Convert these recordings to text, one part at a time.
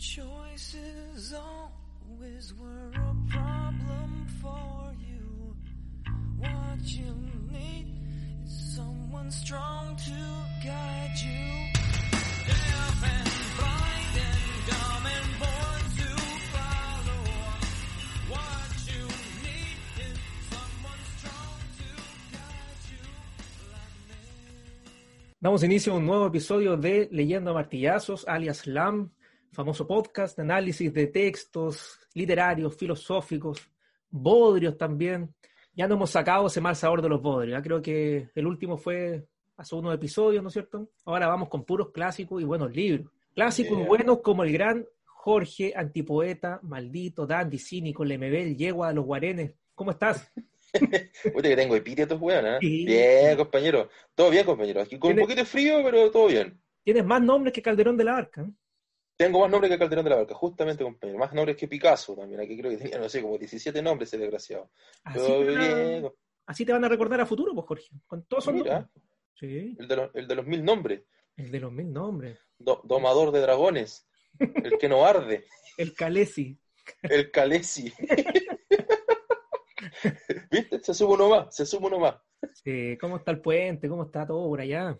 choices always were a problem for you. What you need is someone strong to guide you. Deaf and blind and dumb and born to follow. What you need is someone strong to guide you like me. Damos inicio a un nuevo episodio de Leyendo a Martillazos, alias LAM, famoso podcast de análisis de textos literarios, filosóficos, bodrios también. Ya no hemos sacado ese mal sabor de los bodrios. Ya creo que el último fue hace unos episodios, ¿no es cierto? Ahora vamos con puros clásicos y buenos libros. Clásicos Yeah. buenos como el gran Jorge, antipoeta, maldito, dandy, cínico, lemebel, yegua de los guarenes. ¿Cómo estás? Puta que tengo epítetos, weón, ¿eh? Sí. Bien, compañero. Todo bien, compañero. Aquí con un poquito de frío, pero todo bien. Tienes más nombres que Calderón de la Barca. ¿eh? Tengo más nombres que Calderón de la Barca, justamente, compañero. Más nombres que Picasso también. Aquí creo que tenía, no sé, como 17 nombres ese desgraciado. Así, Todo te van a- bien. así te van a recordar a futuro, pues, Jorge. Con todos esos Mira. Sí, el de, los, el de los mil nombres. el de los mil nombres. Do- domador de dragones. El que no arde. El Calesi. El Calesi. ¿Viste? Se sube uno más, se sube uno más. Sí, ¿Cómo está el puente? ¿Cómo está todo por allá?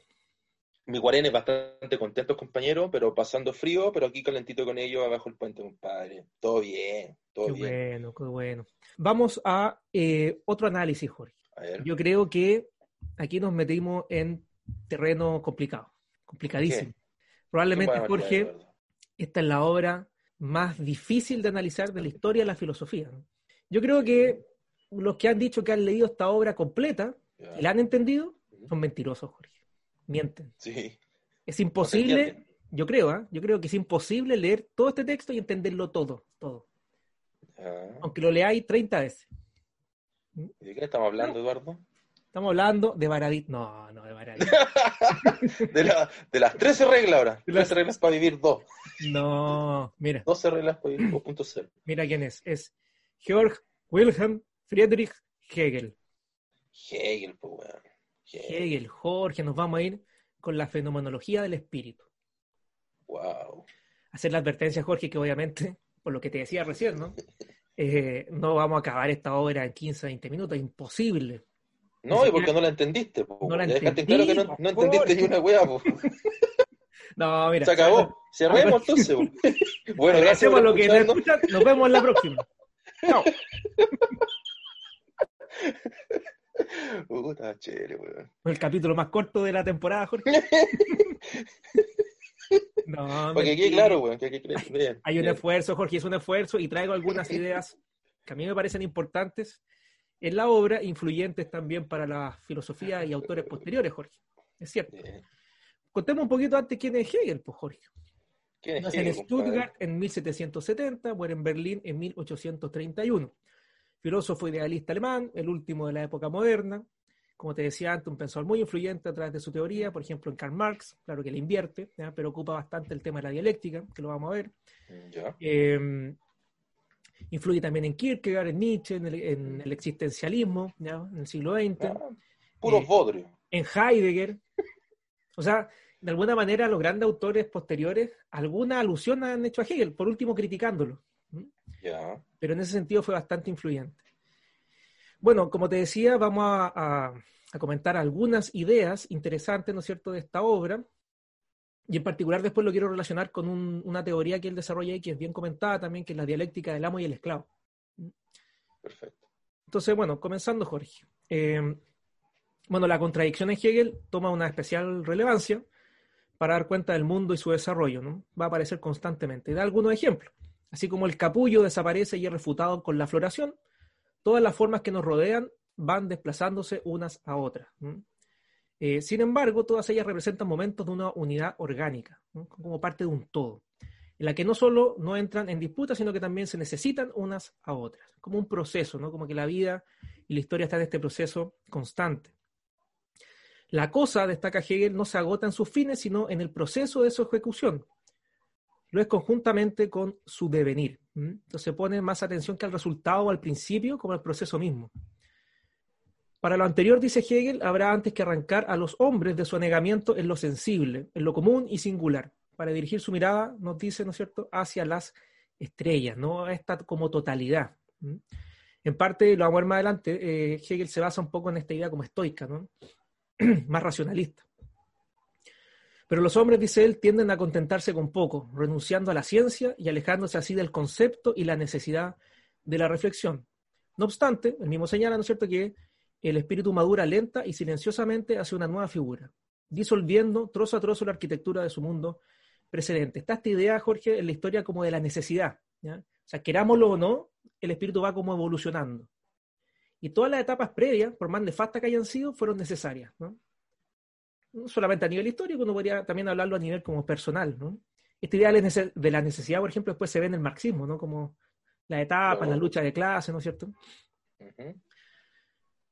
Mi guarén es bastante contento, compañero, pero pasando frío, pero aquí calentito con ellos abajo el puente, compadre. Todo bien, todo Qué bien. bueno, qué bueno. Vamos a eh, otro análisis, Jorge. A ver. Yo creo que aquí nos metimos en terreno complicado, complicadísimo. Probablemente, Qué Jorge, esta es la obra más difícil de analizar de la historia de la filosofía. Yo creo que los que han dicho que han leído esta obra completa y la han entendido son mentirosos, Jorge. Mienten. Sí. Es imposible, entiende. yo creo, ¿ah? yo creo que es imposible leer todo este texto y entenderlo todo, todo. Ya. Aunque lo leáis 30 veces. ¿Y ¿De qué estamos hablando, Eduardo? Estamos hablando de Baradit. No, no, de Baradit. De, la- de las 13 reglas ahora. De las- 13 reglas para vivir 2. No, mira, 12 reglas para vivir 2.0. mira quién es. Es Georg Wilhelm Friedrich Hegel. Hegel, pues, weón. Hegel. Jorge, nos vamos a ir con la fenomenología del espíritu. Wow. Hacer la advertencia, Jorge, que obviamente, por lo que te decía recién, ¿no? Eh, no vamos a acabar esta obra en 15, 20 minutos, imposible. No, y porque no la entendiste. No la ya dejaste entendí, claro que no, entendiste ni una weá. No, mira. Se acabó. Cerremos entonces, pues. Bueno, gracias por lo que nos escuchan. Nos vemos en la próxima. Chao. Puta chévere, weón. El capítulo más corto de la temporada, Jorge. No, Para que quede mentira. claro, weón. Que claro. Bien, Hay un esfuerzo, Jorge, es un esfuerzo y traigo algunas ideas que a mí me parecen importantes en la obra, influyentes también para la filosofía y autores posteriores, Jorge. Es cierto. Bien. Contemos un poquito antes quién es Hegel, pues Jorge. ¿Quién es Nace en Hegel, compadre? Stuttgart en 1770, muere en Berlín en 1831. Filósofo idealista alemán, el último de la época moderna. Como te decía antes, un pensador muy influyente a través de su teoría, por ejemplo en Karl Marx, claro que le invierte, ¿ya? pero ocupa bastante el tema de la dialéctica, que lo vamos a ver. Ya. Eh, influye también en Kierkegaard, en Nietzsche, en el, en el existencialismo, ¿ya? en el siglo XX, Ah, puros Eh, en Heidegger. O sea, de alguna manera los grandes autores posteriores, alguna alusión han hecho a Hegel, por último criticándolo. ¿M? Ya. Pero en ese sentido fue bastante influyente. Bueno, como te decía, vamos a, a- a comentar algunas ideas interesantes, ¿no es cierto?, de esta obra. Y en particular después lo quiero relacionar con un- una teoría que él desarrolla y que es bien comentada también, que es la dialéctica del amo y el esclavo. Perfecto. Entonces, bueno, comenzando, Jorge. Eh, bueno, la contradicción en Hegel toma una especial relevancia para dar cuenta del mundo y su desarrollo, ¿no? Va a aparecer constantemente. Da algunos ejemplos. Así como el capullo desaparece y es refutado con la floración, todas las formas que nos rodean van desplazándose unas a otras. Eh, sin embargo, todas ellas representan momentos de una unidad orgánica, como parte de un todo, en la que no solo no entran en disputa, sino que también se necesitan unas a otras, como un proceso, ¿no? como que la vida y la historia están en este proceso constante. La cosa, destaca Hegel, no se agota en sus fines, sino en el proceso de su ejecución. Lo es conjuntamente con su devenir. Entonces pone más atención que al resultado o al principio, como al proceso mismo. Para lo anterior, dice Hegel, habrá antes que arrancar a los hombres de su anegamiento en lo sensible, en lo común y singular, para dirigir su mirada, nos dice, ¿no es cierto?, hacia las estrellas, no esta como totalidad. En parte, lo vamos a ver más adelante, eh, Hegel se basa un poco en esta idea como estoica, ¿no? más racionalista. Pero los hombres, dice él, tienden a contentarse con poco, renunciando a la ciencia y alejándose así del concepto y la necesidad de la reflexión. No obstante, el mismo señala, ¿no es cierto?, que el espíritu madura lenta y silenciosamente hacia una nueva figura, disolviendo trozo a trozo la arquitectura de su mundo precedente. Está esta idea, Jorge, en la historia como de la necesidad. ¿ya? O sea, querámoslo o no, el espíritu va como evolucionando. Y todas las etapas previas, por más nefastas que hayan sido, fueron necesarias. ¿no? No solamente a nivel histórico, uno podría también hablarlo a nivel como personal. ¿no? Esta idea de la necesidad, por ejemplo, después se ve en el marxismo, ¿no? como la etapa, la lucha de clase, ¿no es cierto?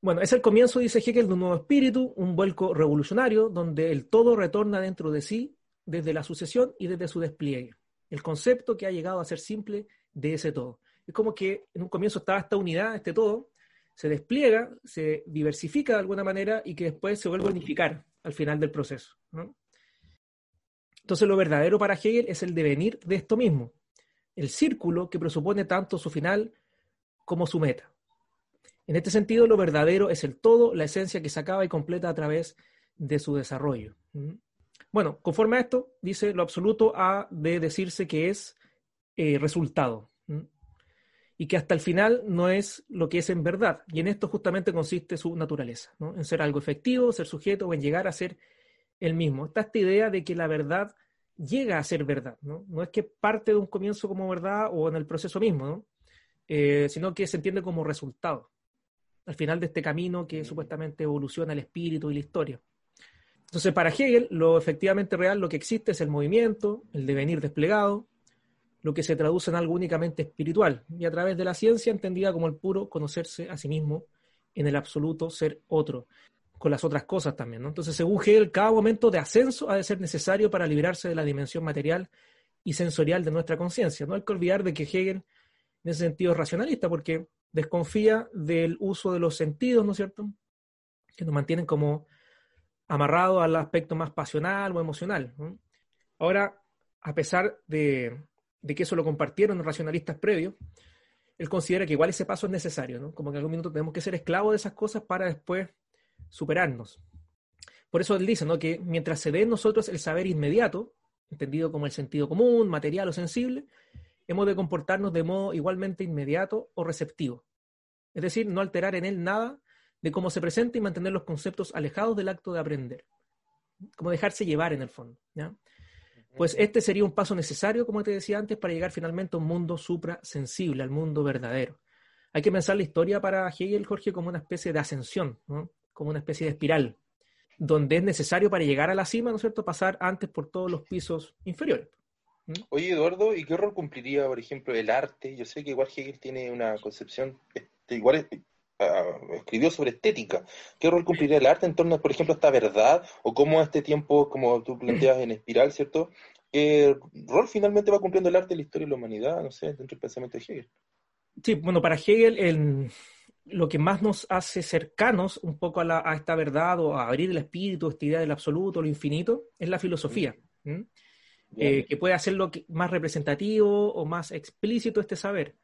Bueno, es el comienzo, dice Hegel, de un nuevo espíritu, un vuelco revolucionario, donde el todo retorna dentro de sí desde la sucesión y desde su despliegue. El concepto que ha llegado a ser simple de ese todo. Es como que en un comienzo estaba esta unidad, este todo, se despliega, se diversifica de alguna manera y que después se vuelve a unificar al final del proceso. Entonces lo verdadero para Hegel es el devenir de esto mismo, el círculo que presupone tanto su final como su meta. En este sentido, lo verdadero es el todo, la esencia que se acaba y completa a través de su desarrollo. Bueno, conforme a esto, dice, lo absoluto ha de decirse que es eh, resultado y que hasta el final no es lo que es en verdad. Y en esto justamente consiste su naturaleza, en ser algo efectivo, ser sujeto o en llegar a ser el mismo. Está esta idea de que la verdad llega a ser verdad, ¿no? No es que parte de un comienzo como verdad o en el proceso mismo, eh, sino que se entiende como resultado al final de este camino que supuestamente evoluciona el espíritu y la historia. Entonces, para Hegel, lo efectivamente real, lo que existe es el movimiento, el devenir desplegado, lo que se traduce en algo únicamente espiritual, y a través de la ciencia entendida como el puro conocerse a sí mismo en el absoluto ser otro, con las otras cosas también. Entonces, según Hegel, cada momento de ascenso ha de ser necesario para liberarse de la dimensión material y sensorial de nuestra conciencia. No hay que olvidar de que Hegel, en ese sentido, es racionalista, porque desconfía del uso de los sentidos, ¿no es cierto? Que nos mantienen como amarrados al aspecto más pasional o emocional. Ahora, a pesar de, que eso lo compartieron los racionalistas previos, él considera que igual ese paso es necesario, ¿no? Como que en algún minuto tenemos que ser esclavos de esas cosas para después superarnos. Por eso él dice, ¿no? Que mientras se dé en nosotros el saber inmediato, entendido como el sentido común, material o sensible, hemos de comportarnos de modo igualmente inmediato o receptivo. Es decir, no alterar en él nada de cómo se presenta y mantener los conceptos alejados del acto de aprender. Como dejarse llevar en el fondo. Pues este sería un paso necesario, como te decía antes, para llegar finalmente a un mundo suprasensible, al mundo verdadero. Hay que pensar la historia para Hegel, Jorge, como una especie de ascensión, como una especie de espiral, donde es necesario para llegar a la cima, ¿no es cierto?, pasar antes por todos los pisos inferiores. ¿Mm? Oye, Eduardo, ¿y qué rol cumpliría, por ejemplo, el arte? Yo sé que igual Hegel tiene una concepción, este, igual ah, escribió sobre estética. ¿Qué rol cumpliría el arte en torno, por ejemplo, a esta verdad? ¿O cómo este tiempo, como tú planteas en espiral, ¿cierto? ¿Qué rol finalmente va cumpliendo el arte en la historia de la humanidad, no sé, dentro del pensamiento de Hegel? Sí, bueno, para Hegel lo que más nos hace cercanos un poco a, esta verdad o a abrir el espíritu, esta idea del absoluto, lo infinito, es la filosofía. Eh, que puede hacerlo más representativo o más explícito este saber.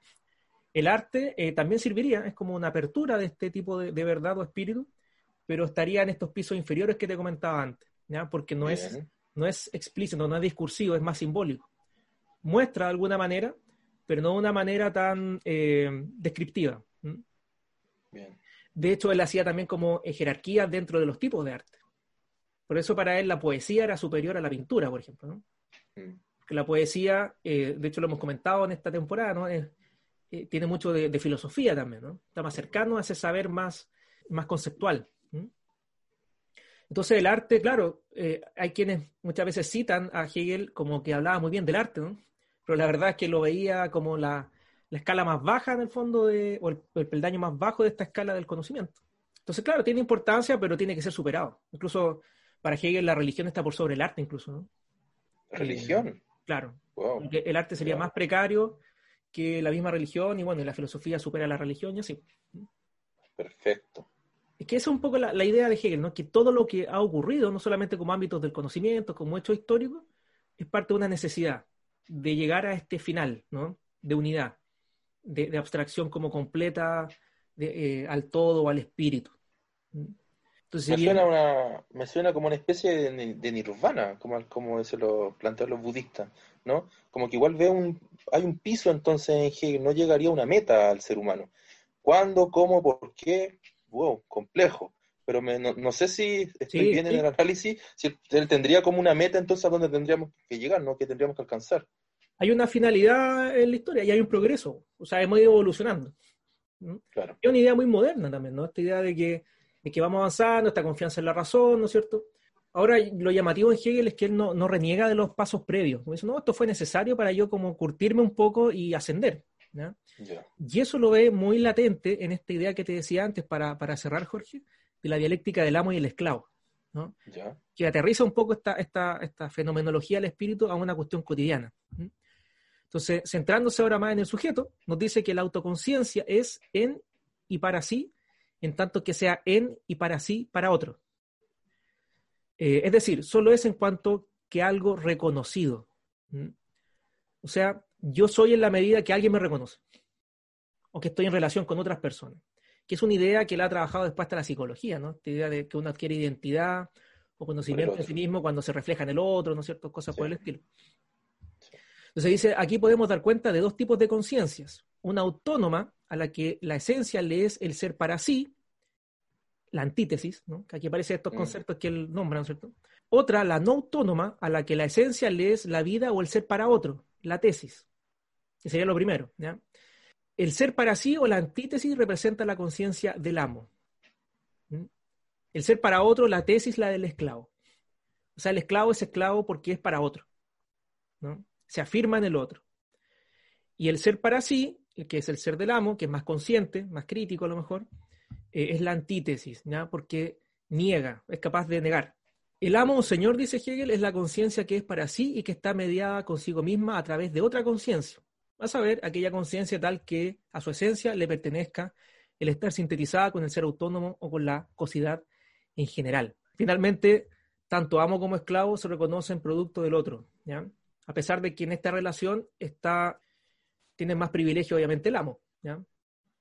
El arte eh, también serviría, es como una apertura de este tipo de, verdad o espíritu, pero estaría en estos pisos inferiores que te comentaba antes, ¿ya? porque no es, no es explícito, no es discursivo, es más simbólico. Muestra de alguna manera, pero no de una manera tan eh, descriptiva. De hecho, él hacía también como jerarquía dentro de los tipos de arte. Por eso para él la poesía era superior a la pintura, por ejemplo. ¿no? Que la poesía, eh, de hecho lo hemos comentado en esta temporada, ¿no? Eh, tiene mucho de, filosofía también, ¿no? Está más cercano a ese saber más, más conceptual. Entonces el arte, claro, eh, hay quienes muchas veces citan a Hegel como que hablaba muy bien del arte, ¿no? Pero la verdad es que lo veía como la, escala más baja en el fondo, de, o el, el, peldaño más bajo de esta escala del conocimiento. Entonces, claro, tiene importancia, pero tiene que ser superado. Incluso para Hegel la religión está por sobre el arte, incluso, ¿no? religión. claro. el arte sería más precario que la misma religión y bueno, la filosofía supera la religión y así. Perfecto. Es que esa es un poco la, idea de Hegel, ¿no? Que todo lo que ha ocurrido, no solamente como ámbitos del conocimiento, como hechos históricos, es parte de una necesidad de llegar a este final, ¿no? De unidad, de, de abstracción como completa de, eh, al todo o al espíritu. Entonces, Me sería- suena, una, me suena como una especie de, de nirvana, como, como se lo plantean los budistas, ¿no? Como que igual veo un, hay un piso entonces en Hegel, no llegaría a una meta al ser humano. ¿Cuándo, cómo, por qué? Wow, complejo. Pero me- no, no sé si estoy Sí, bien en sí. el análisis, si él, tendría como una meta entonces a donde tendríamos que llegar, ¿no? Que tendríamos que alcanzar. hay una finalidad en la historia y hay un progreso. O sea, hemos ido evolucionando. ¿no? Claro. Es una idea muy moderna también, ¿no? Esta idea de que, de que vamos avanzando, esta confianza en la razón, ¿no es cierto? Ahora, lo llamativo en Hegel es que él no, no reniega de los pasos previos. Como dice, no, esto fue necesario para yo como curtirme un poco y ascender. Y eso lo ve muy latente en esta idea que te decía antes, para, para cerrar, Jorge, de la dialéctica del amo y el esclavo, ¿no? Que aterriza un poco esta, esta, esta fenomenología del espíritu a una cuestión cotidiana. Entonces, centrándose ahora más en el sujeto, nos dice que la autoconciencia es en y para sí, en tanto que sea en y para sí para otro. Eh, es decir, solo es en cuanto que algo reconocido. ¿m? O sea, yo soy en la medida que alguien me reconoce, o que estoy en relación con otras personas, que es una idea que la ha trabajado después hasta la psicología, ¿no? Esta idea de que uno adquiere identidad o conocimiento de sí mismo cuando se refleja en el otro, ¿no es cierto? Cosas por el estilo. Entonces dice, aquí podemos dar cuenta de dos tipos de conciencias. Una autónoma, a la que la esencia le es el ser para sí, la antítesis, ¿no? que aquí aparecen estos Mm. conceptos que él nombra, ¿no es cierto? Otra, la no autónoma, a la que la esencia le es la vida o el ser para otro, la tesis, que sería lo primero. ¿ya? El ser para sí o la antítesis representa la conciencia del amo. ¿Mm? El ser para otro, la tesis, la del esclavo. O sea, el esclavo es esclavo porque es para otro. ¿no? Se afirma en el otro. Y el ser para sí, el que es el ser del amo, que es más consciente, más crítico a lo mejor, eh, es la antítesis, ¿ya? porque niega, es capaz de negar. El amo señor, dice Hegel, es la conciencia que es para sí y que está mediada consigo misma a través de otra conciencia. A saber, aquella conciencia tal que a su esencia le pertenezca el estar sintetizada con el ser autónomo o con la cosidad en general. Finalmente, tanto amo como esclavo se reconocen producto del otro, ¿ya? A pesar de que en esta relación está, tiene más privilegio, obviamente, el amo, ¿ya?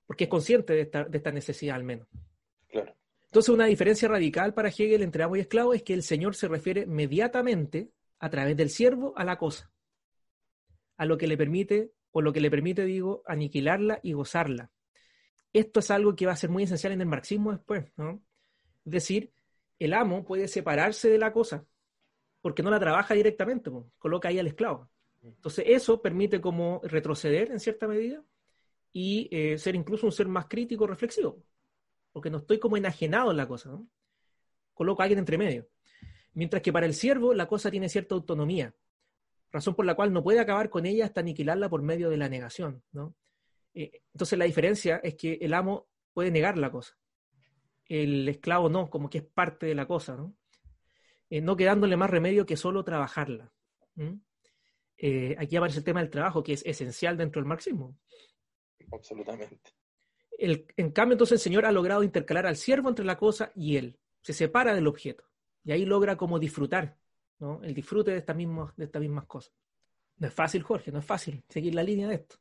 Porque es consciente de esta, de esta necesidad al menos. Claro. Entonces, una diferencia radical para Hegel entre amo y esclavo es que el señor se refiere mediatamente a través del siervo a la cosa, a lo que le permite, o lo que le permite, digo, aniquilarla y gozarla. Esto es algo que va a ser muy esencial en el marxismo después, ¿no? Es decir, el amo puede separarse de la cosa, porque no la trabaja directamente, coloca ahí al esclavo. Entonces, eso permite como retroceder en cierta medida y eh, ser incluso un ser más crítico, reflexivo porque no estoy como enajenado en la cosa. Coloco a alguien entre medio. Mientras que para el siervo la cosa tiene cierta autonomía, razón por la cual no puede acabar con ella hasta aniquilarla por medio de la negación, ¿no? Eh, entonces la diferencia es que el amo puede negar la cosa, el esclavo no, como que es parte de la cosa, ¿no? Eh, no quedándole más remedio que solo trabajarla. aquí aparece el tema del trabajo, que es esencial dentro del marxismo. Absolutamente. El- en cambio, entonces el Señor ha logrado intercalar al siervo entre la cosa y él. Se separa del objeto. Y ahí logra como disfrutar, ¿no? El disfrute de estas mismas, de estas mismas cosas. No es fácil, Jorge, no es fácil seguir la línea de esto.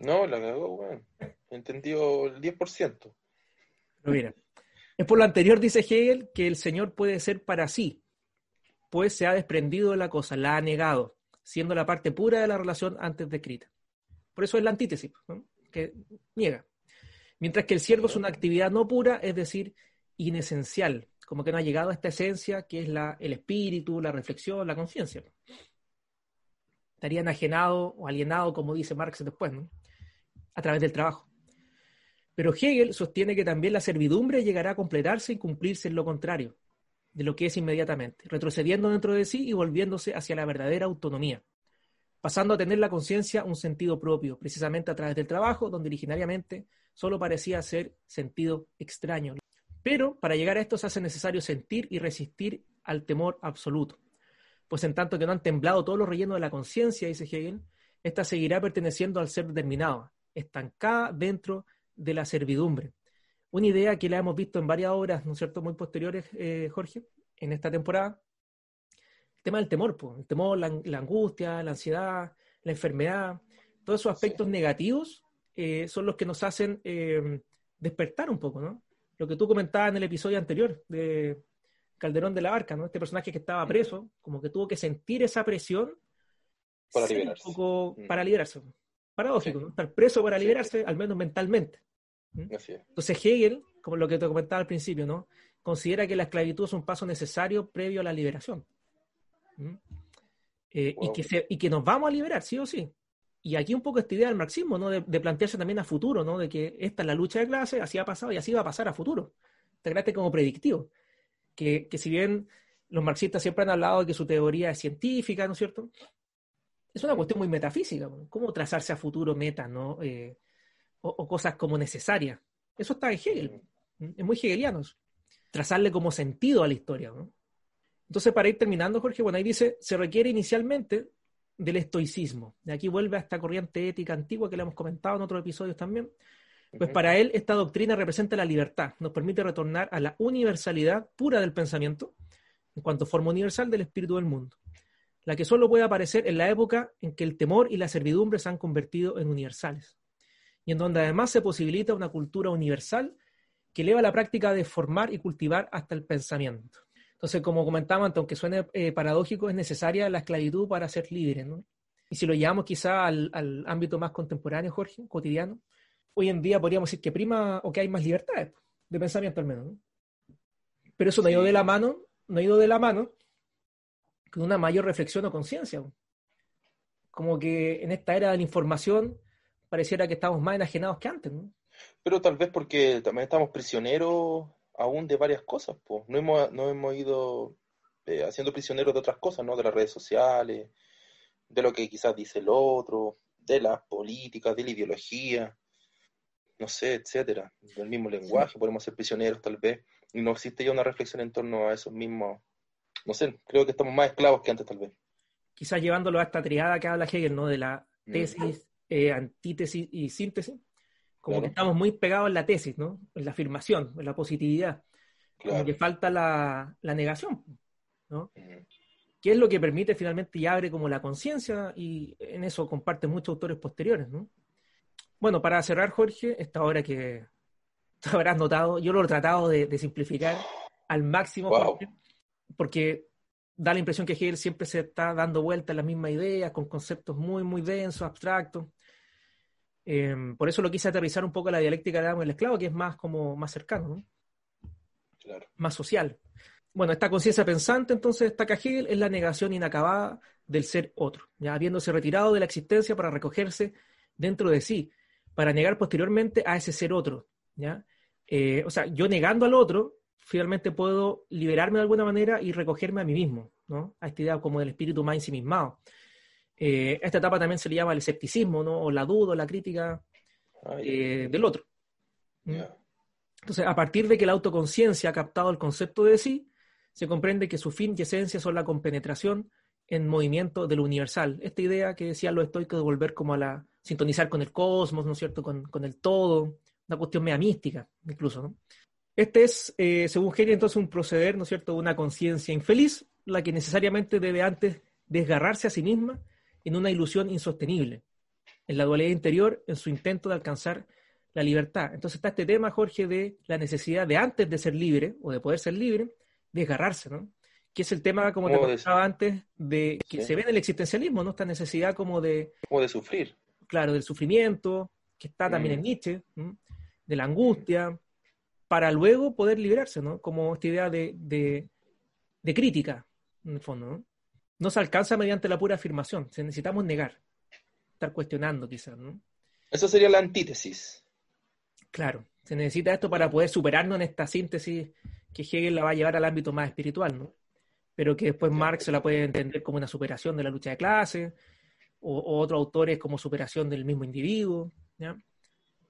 No, la cagó, weón. He entendido el 10%. Pero mira, es por lo anterior, dice Hegel, que el Señor puede ser para sí, pues se ha desprendido de la cosa, la ha negado, siendo la parte pura de la relación antes descrita. Por eso es la antítesis, ¿no? que niega. Mientras que el siervo es una actividad no pura, es decir, inesencial, como que no ha llegado a esta esencia que es la, el espíritu, la reflexión, la conciencia. Estaría enajenado o alienado, como dice Marx después, ¿no? a través del trabajo. Pero Hegel sostiene que también la servidumbre llegará a completarse y cumplirse en lo contrario de lo que es inmediatamente, retrocediendo dentro de sí y volviéndose hacia la verdadera autonomía, pasando a tener la conciencia un sentido propio, precisamente a través del trabajo, donde originariamente solo parecía ser sentido extraño. Pero para llegar a esto se hace necesario sentir y resistir al temor absoluto, pues en tanto que no han temblado todos los rellenos de la conciencia, dice Hegel, ésta seguirá perteneciendo al ser determinado, estancada dentro de la servidumbre. Una idea que la hemos visto en varias obras, ¿no es cierto?, muy posteriores, eh, Jorge, en esta temporada, el tema del temor, pues, el temor, la, la angustia, la ansiedad, la enfermedad, todos esos aspectos negativos eh, son los que nos hacen eh, despertar un poco, ¿no? Lo que tú comentabas en el episodio anterior de Calderón de la Barca, ¿no? Este personaje que estaba preso, como que tuvo que sentir esa presión Para ser un liberarse. poco- Mm. para liberarse. Paradójico, Sí. ¿no? Estar preso para Sí. liberarse, al menos mentalmente. Así es. Entonces Hegel, como lo que te comentaba al principio, ¿no? Considera que la esclavitud es un paso necesario previo a la liberación. Eh, y, Wow. que se- y que nos vamos a liberar, sí o sí. Y aquí un poco esta idea del marxismo, ¿no? De, de plantearse también a futuro, ¿no? De que esta es la lucha de clases, así ha pasado y así va a pasar a futuro. Te creaste como predictivo. Que, que si bien los marxistas siempre han hablado de que su teoría es científica, ¿no es cierto? Es una cuestión muy metafísica. ¿no? ¿Cómo trazarse a futuro metas, ¿no? Eh, o, o cosas como necesarias. Eso está en Hegel. Es muy hegeliano. Trazarle como sentido a la historia. ¿no? Entonces, para ir terminando, Jorge, bueno, ahí dice, se requiere inicialmente del estoicismo. De aquí vuelve a esta corriente ética antigua que le hemos comentado en otros episodios también. Pues para él esta doctrina representa la libertad, nos permite retornar a la universalidad pura del pensamiento, en cuanto forma universal del espíritu del mundo, la que solo puede aparecer en la época en que el temor y la servidumbre se han convertido en universales, y en donde además se posibilita una cultura universal que eleva la práctica de formar y cultivar hasta el pensamiento. Entonces, como comentaba antes, aunque suene eh, paradójico, es necesaria la esclavitud para ser libre, ¿no? Y si lo llevamos quizá al, al ámbito más contemporáneo, Jorge, cotidiano, hoy en día podríamos decir que prima o que hay más libertades, de pensamiento al menos. ¿no? Pero eso no ha ido de la mano, no ha ido de la mano con una mayor reflexión o conciencia. Como que en esta era de la información pareciera que estamos más enajenados que antes. ¿no? Pero tal vez porque también estamos prisioneros aún de varias cosas, pues. No hemos, no hemos ido eh, haciendo prisioneros de otras cosas, ¿no? De las redes sociales, de lo que quizás dice el otro, de las políticas, de la ideología, no sé, etcétera. Del mismo lenguaje, podemos ser prisioneros tal vez. Y no existe ya una reflexión en torno a esos mismos, no sé, creo que estamos más esclavos que antes tal vez. Quizás llevándolo a esta triada que habla Hegel, ¿no? de la Mm. tesis, eh, antítesis y síntesis. Como Claro. que estamos muy pegados en la tesis, ¿no? en la afirmación, en la positividad. Como Claro. que falta la, la negación. ¿no? Ujú. que es lo que permite finalmente y abre como la conciencia y en eso comparten muchos autores posteriores, ¿no? Bueno, para cerrar, Jorge, esta obra que tú habrás notado, yo lo he tratado de, de simplificar al máximo, Wow. Jorge, porque da la impresión que Hegel siempre se está dando vueltas las mismas ideas, con conceptos muy, muy densos, abstractos. Eh, por eso lo quise aterrizar un poco a la dialéctica de Adamo y el esclavo, que es más como más cercano, ¿no? Claro. más social. Bueno, esta conciencia pensante, entonces, destaca Hegel, es la negación inacabada del ser otro, ya habiéndose retirado de la existencia para recogerse dentro de sí, para negar posteriormente a ese ser otro, ¿ya? Eh, o sea, yo negando al otro, finalmente puedo liberarme de alguna manera y recogerme a mí mismo, ¿no? A esta idea como del espíritu más ensimismado. Eh, esta etapa también se le llama el escepticismo, ¿no? O la duda, o la crítica eh, del otro. ¿Mm? Entonces, a partir de que la autoconciencia ha captado el concepto de sí, se comprende que su fin y esencia son la compenetración en movimiento de lo universal. Esta idea que decían los estoicos de volver como a la sintonizar con el cosmos, ¿no es cierto? Con, con el todo, una cuestión mea mística, incluso, ¿no? Este es, eh, según Hegel, entonces un proceder, ¿no es cierto?, de una conciencia infeliz, la que necesariamente debe antes desgarrarse a sí misma en una ilusión insostenible, en la dualidad interior, en su intento de alcanzar la libertad. Entonces está este tema, Jorge, de la necesidad de antes de ser libre o de poder ser libre, desgarrarse, ¿no? Que es el tema, como te Como comentaba antes, de que Sí. se ve en el existencialismo, ¿no? Esta necesidad como de, Como de sufrir. claro, del sufrimiento, que está también Mm. en Nietzsche, ¿m? de la angustia, para luego poder liberarse, ¿no? Como esta idea de, de, de crítica, en el fondo, ¿no? No se alcanza mediante la pura afirmación, se necesitamos negar, estar cuestionando quizás, ¿no? Eso sería la antítesis. Claro, se necesita esto para poder superarnos en esta síntesis que Hegel la va a llevar al ámbito más espiritual, ¿no? Pero que después Marx se la puede entender como una superación de la lucha de clases, o, o otros autores como superación del mismo individuo, ¿ya?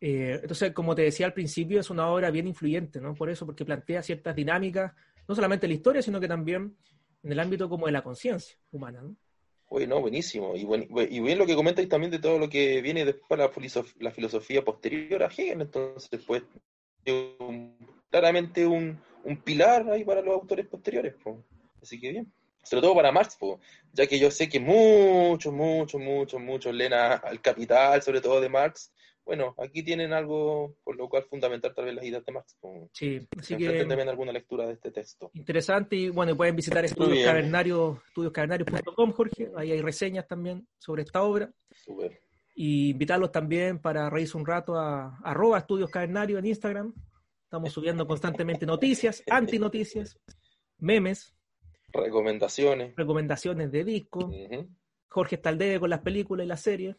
Eh, entonces, como te decía al principio, es una obra bien influyente, ¿no? Por eso, porque plantea ciertas dinámicas, no solamente en la historia, sino que también en el ámbito como de la conciencia humana, ¿no? Buenísimo. Y, buen- y bien lo que comentáis también de todo lo que viene después la, la filosofía posterior a Hegel. Entonces, pues, claramente un, un pilar ahí para los autores posteriores. po. Así que bien. Sobre todo para Marx, po, ya que yo sé que muchos, muchos, muchos, muchos leen al Capital, sobre todo de Marx. Bueno, aquí tienen algo por lo cual fundamental tal vez las ideas de Marx. Sí, así que también alguna lectura de este texto. interesante y bueno, pueden visitar estudios cavernarios, estudioscavernarios.com, Jorge, ahí hay reseñas también sobre esta obra. Súper. Y invitarlos también para reírse un rato a arroba estudios cavernarios en Instagram. Estamos subiendo constantemente noticias, antinoticias, memes, Recomendaciones. recomendaciones de discos. Ujú. Jorge está al debe con las películas y las series.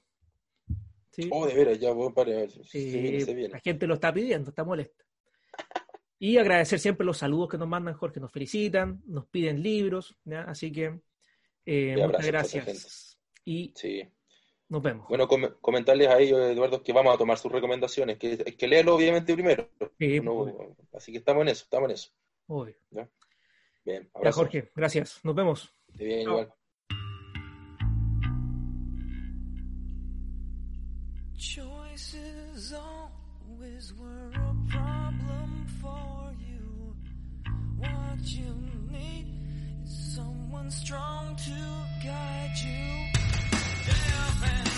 ¿Sí? Oh, de veras, ya voy para. Se Sí, viene, se viene. la gente lo está pidiendo, está molesta. Y agradecer siempre los saludos que nos mandan, Jorge, nos felicitan, nos piden libros, ¿ya? así que eh, muchas gracias. Y Sí. nos vemos. Bueno, com- comentarles a ellos, Eduardo, que vamos a tomar sus recomendaciones, que que leerlo obviamente primero. Sí, No- obvio, así que estamos en eso, estamos en eso. obvio. Bien, Ya, abrazo. Jorge, gracias. Nos vemos. Bien, igual. Choices always were a problem for you. What you need is someone strong to guide you. Damn,